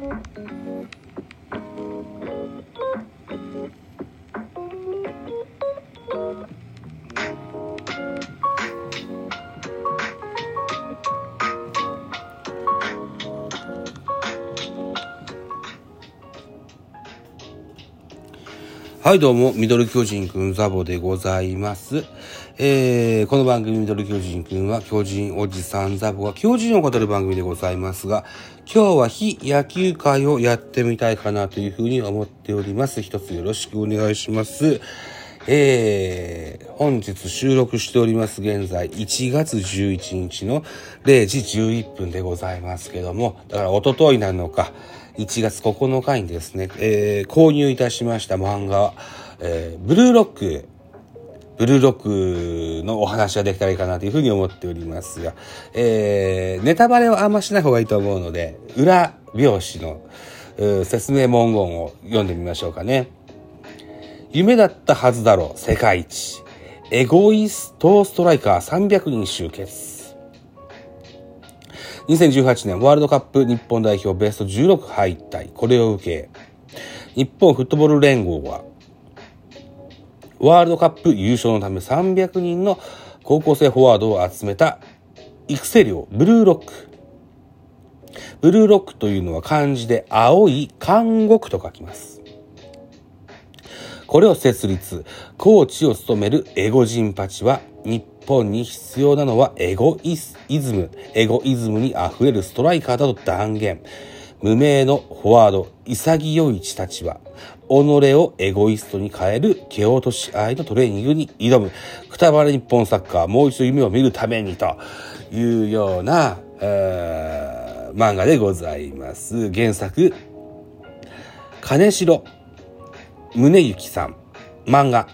Thank you. はいどうも、ミドル巨人くんザボでございます。えー、この番組ミドル巨人くんは巨人おじさんザボが巨人を語る番組でございますが、今日は非野球会をやってみたいかなというふうに思っております。一つよろしくお願いします。えー、本日収録しております現在1月11日の0時11分でございますけども、だから一昨日なのか、1月9日にですね、えー購入いたしました漫画、えーブルーロック、ブルーロックのお話ができたらいいかなというふうに思っておりますが、えーネタバレはあんましない方がいいと思うので、裏表紙の説明文言を読んでみましょうかね。夢だったはずだろう、世界一。エゴイストストライカー300人集結。2018年ワールドカップ日本代表ベスト16敗退。これを受け、日本フットボール連合は、ワールドカップ優勝のため300人の高校生フォワードを集めた育成寮ブルーロック。ブルーロックというのは漢字で青い監獄と書きます。これを設立、コーチを務めるエゴ人パチは、日本に必要なのはエゴイズム、エゴイズムに溢れるストライカーだと断言。無名のフォワード、潔いちたちは、己をエゴイストに変える蹴落とし合いのトレーニングに挑む。くたばれ日本サッカー、もう一度夢を見るためにというような、えー漫画でございます。原作、金城宗行さん。漫画。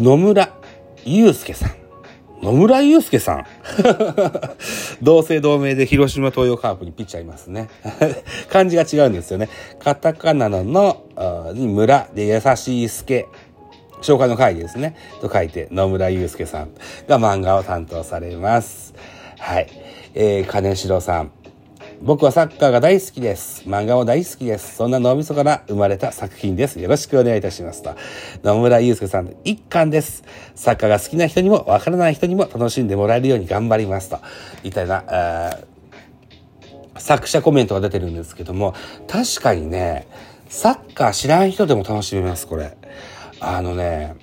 野村祐介さん。野村祐介さん。同姓同名で広島東洋カープにピッチャーいますね。漢字が違うんですよね。カタカナのの、に村で優しい助。紹介の会ですね。と書いて、野村祐介さんが漫画を担当されます。はい。えー、金城さん。僕はサッカーが大好きです。漫画も大好きです。そんな脳みそから生まれた作品です。よろしくお願いいたしますと。野村祐介さんの一巻です。サッカーが好きな人にもわからない人にも楽しんでもらえるように頑張りますと。みたいな、あー作者コメントが出てるんですけども、確かにね、サッカー知らん人でも楽しめます、これ。あのね、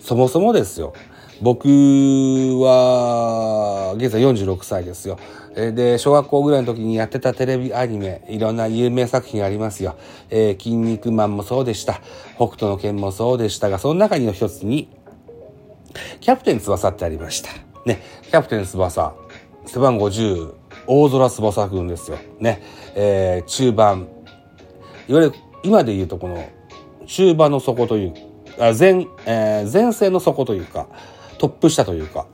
そもそもですよ。僕は、現在46歳ですよ。えーで、小学校ぐらいの時にやってたテレビアニメ、いろんな有名作品ありますよ。えー筋肉マンもそうでした。北斗の拳もそうでしたが、その中にの一つに、キャプテン翼ってありました。ね、キャプテン翼、背番号10、大空翼くんですよ。ね、えー中盤、いわゆる今で言うとこの中盤の底というあ前,、えー前線の底というかトップ下というか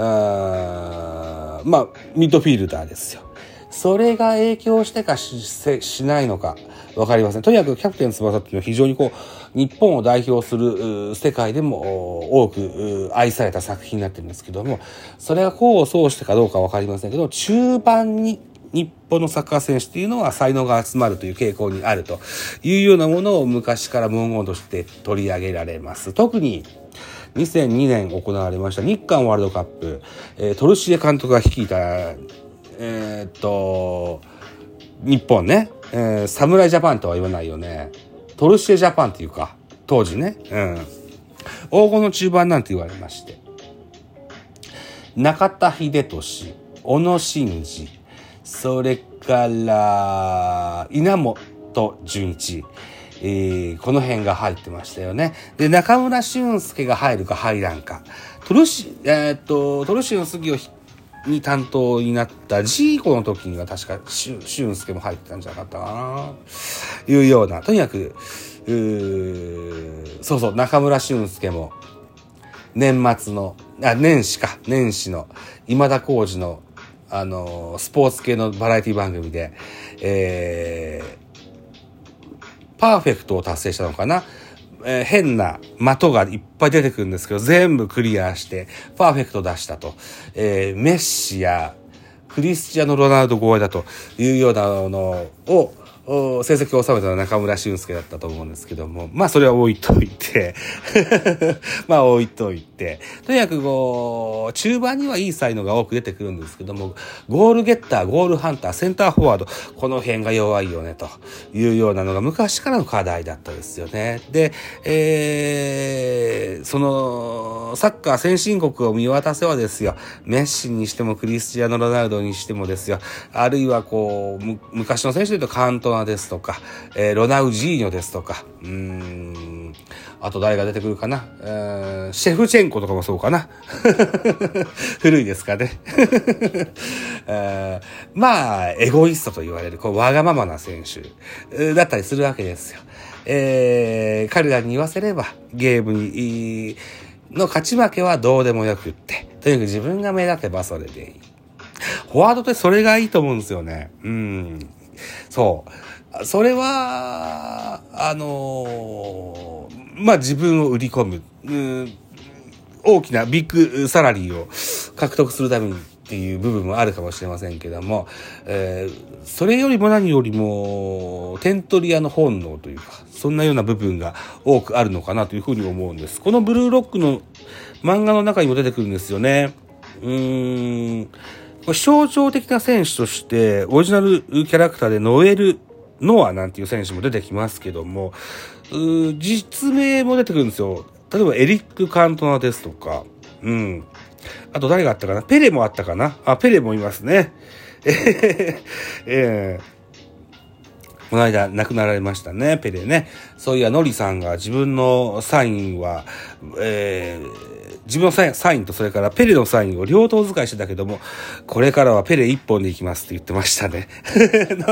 あまあミッドフィールダーですよそれが影響してかしないのかわかりませんとにかくキャプテン翼っていうのは非常にこう日本を代表する世界でも多く愛された作品になってるんですけどもそれが功を奏してかどうかわかりませんけど中盤に日本のサッカー選手っていうのは才能が集まるという傾向にあるというようなものを昔から文言として取り上げられます。特に2002年行われました日韓ワールドカップ、えートルシエ監督が率いた、えーっと、日本ね、えー、侍ジャパンとは言わないよね。トルシエジャパンっていうか、当時ね、うん。黄金の中盤なんて言われまして。中田秀俊、小野伸二、それから、稲本純一、えーこの辺が入ってましたよね。で、中村俊介が入るか入らんか。トルシ、えーっと、トルシの杉をに担当になったジーコの時には確か俊介も入ってたんじゃなかったかな。いうような。とにかく、うそうそう、中村俊介も、年末の、あ、年始か、年始の、今田耕司の、あのースポーツ系のバラエティ番組で、えー、パーフェクトを達成したのかな？えー変な的がいっぱい出てくるんですけど、全部クリアして、パーフェクト出したと。えーメッシや、クリスチアノ・ロナウド超えだというようなのを成績を収めたのは中村俊輔だったと思うんですけども、まあそれは置いといて。まあ置いといて、とにかくこう、中盤にはいい才能が多く出てくるんですけども、ゴールゲッター、ゴールハンター、センターフォワード、この辺が弱いよね、というようなのが昔からの課題だったですよね。で、えー、その、サッカー先進国を見渡せはですよ、メッシにしてもクリスチアーノ・ロナウドにしてもですよ、あるいはこう、昔の選手で言うとカントナですとか、えー、ロナウジーニョですとか、うん、あと誰が出てくるかな、えー、シェフチェンコとかもそうかな。古いですかね。えー、まあ、エゴイストと言われる、こう、わがままな選手だったりするわけですよ。えー、彼らに言わせれば、ゲームに、の勝ち負けはどうでもよくって、とにかく自分が目立てばそれでいい。フォワードってそれがいいと思うんですよね。うん。そう。それは、あのー、まあ、自分を売り込む、うん、大きなビッグサラリーを獲得するためにっていう部分もあるかもしれませんけども、えー、それよりも何よりも、点取り屋の本能というか、そんなような部分が多くあるのかなというふうに思うんです。このブルーロックの漫画の中にも出てくるんですよね。うーん。象徴的な選手として、オリジナルキャラクターでノエルノアなんていう選手も出てきますけども、実名も出てくるんですよ。例えばエリック・カントナですとか、うん。あと誰があったかな？ペレもあったかな？あ、ペレもいますね。ええー、この間亡くなられましたね、ペレね。そういや、ノリさんが自分のサインは、えー、自分のサインとそれからペレのサインを両党使いしてたけども、これからはペレ一本でいきますって言ってましたね。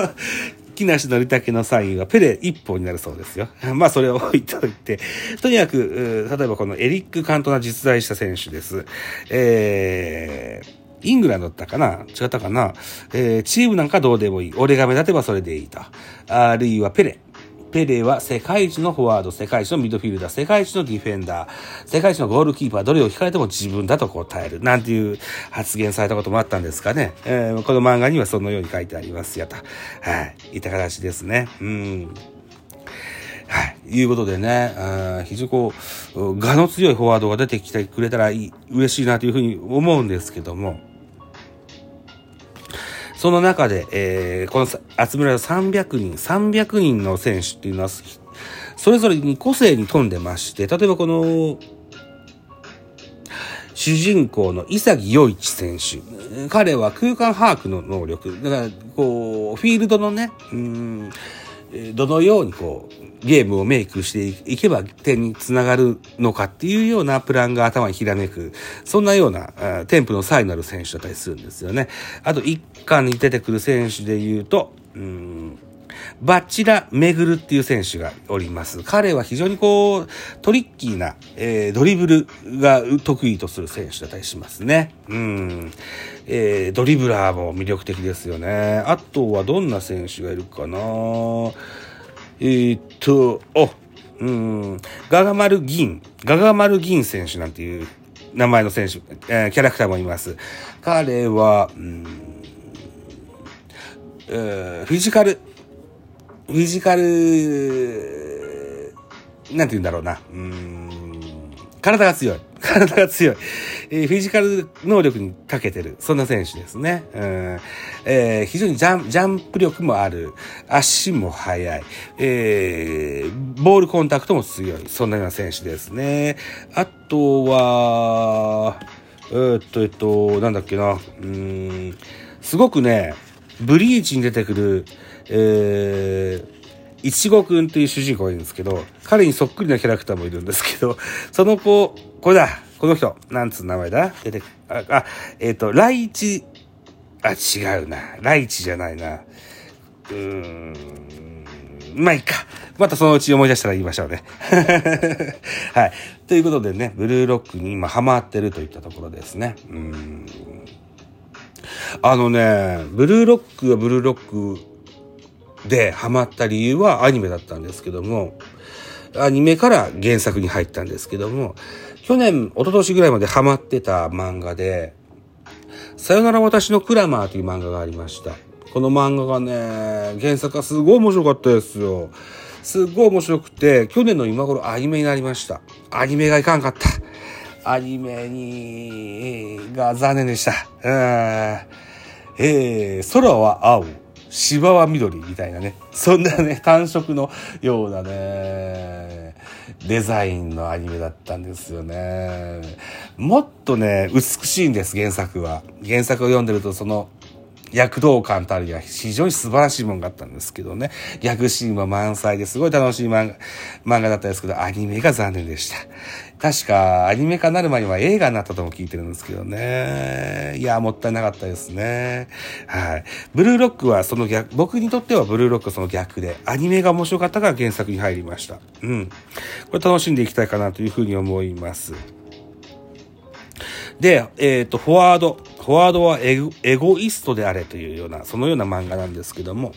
木梨憲武のサインはペレ一本になるそうですよ。まあそれを置いといて、とにかく、例えばこのエリック・カントナ実在した選手です。えー、イングランドだったかな？違ったかな？えー、チームなんかどうでもいい。俺が目立てばそれでいいと。あるいはペレ。ペレは世界一のフォワード、世界一のミッドフィルダー、世界一のディフェンダー、世界一のゴールキーパー、どれを聞かれても自分だと答える。なんていう発言されたこともあったんですかね。えー、この漫画にはそのように書いてありますよと。はい。いた形ですね。うん。はい。いうことでね、あ非常にこう、我の強いフォワードが出てきてくれたらいい、嬉しいなというふうに思うんですけども、その中で、えー、この集められた300人、300人の選手っていうのは、それぞれに個性に富んでまして、例えばこの、主人公の潔洋一選手。彼は空間把握の能力。だから、こう、フィールドのね、うん、どのようにこう、ゲームをメイクしていけば点につながるのかっていうようなプランが頭にひらめく、そんなような天賦の才のある選手だったりするんですよね。あと、一巻に出てくる選手で言うと、うん蜂楽廻っていう選手がおります。彼は非常にこう、トリッキーな、えー、ドリブルが得意とする選手だったりしますね。うん。えー、ドリブラーも魅力的ですよね。あとはどんな選手がいるかなえー、っと、お、うん、ガガマル・銀、ガガマル・銀選手なんていう名前の選手、えー、キャラクターもいます。彼は、うん、えー、フィジカル、フィジカル、なんて言うんだろうな。うん、体が強い。体が強い。えー、フィジカル能力に長けてる。そんな選手ですね。うんえー、非常にジャンジャンプ力もある。足も速い。えー、ボールコンタクトも強い。そんなような選手ですね。あとは、えー、っと、えっと、なんだっけな。うん、すごくね、ブリーチに出てくる、えー、いちごくんっていう主人公がいるんですけど、彼にそっくりなキャラクターもいるんですけど、その子、これだこの人、なんつう名前だ？出て、あ、あえっ、ー、と、ライチ、あ、違うな。ライチじゃないな。うーん。まあいいか。またそのうち思い出したら言いましょうね。はい。ということでね、ブルーロックに今ハマってるといったところですね。うん。あのね、ブルーロックはブルーロックでハマった理由はアニメだったんですけども、アニメから原作に入ったんですけども、去年、一昨年ぐらいまでハマってた漫画で、さよなら私のクラマーという漫画がありました。この漫画がね、原作がすごい面白かったですよ。すっごい面白くて、去年の今頃アニメになりました。アニメがいかんかった。アニメに、が残念でした。うんえー、空は青、芝は緑みたいなね。そんなね、単色のようなね、デザインのアニメだったんですよね。もっとね、美しいんです、原作は。原作を読んでると、その、躍動感たりが非常に素晴らしいものがあったんですけどね。逆シーンは満載ですごい楽しい漫画漫画だったんですけど、アニメが残念でした。確か、アニメ化になる前には映画になったとも聞いてるんですけどね。いや、もったいなかったですね。はい。ブルーロックはその逆、僕にとってはブルーロックはその逆で、アニメが面白かったから原作に入りました。うん。これ楽しんでいきたいかなというふうに思います。で、えっ、と、フォワード。フォワードはエゴエゴイストであれというような、そのような漫画なんですけども、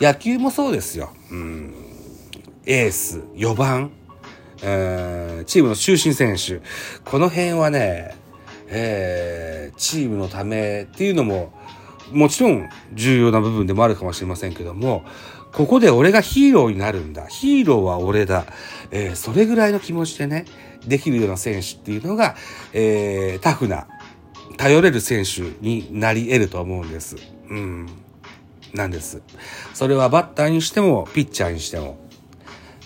野球もそうですよ。うん。エース、4番、えーチームの中心選手。この辺はね、えーチームのためっていうのも、もちろん重要な部分でもあるかもしれませんけども、ここで俺がヒーローになるんだ。ヒーローは俺だ。えーそれぐらいの気持ちでね、できるような選手っていうのが、えータフな、頼れる選手になり得ると思うんです。うん。なんです。それはバッターにしても、ピッチャーにしても、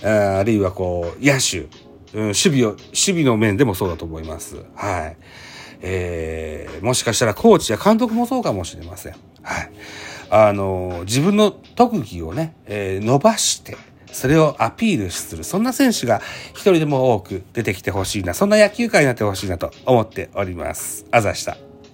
ああるいはこう、野手、うん、守備を、守備の面でもそうだと思います。はい。えー、もしかしたらコーチや監督もそうかもしれません。はい。あの、自分の特技をね、えー伸ばして、それをアピールする。そんな選手が一人でも多く出てきてほしいな。そんな野球界になってほしいなと思っております。あざした。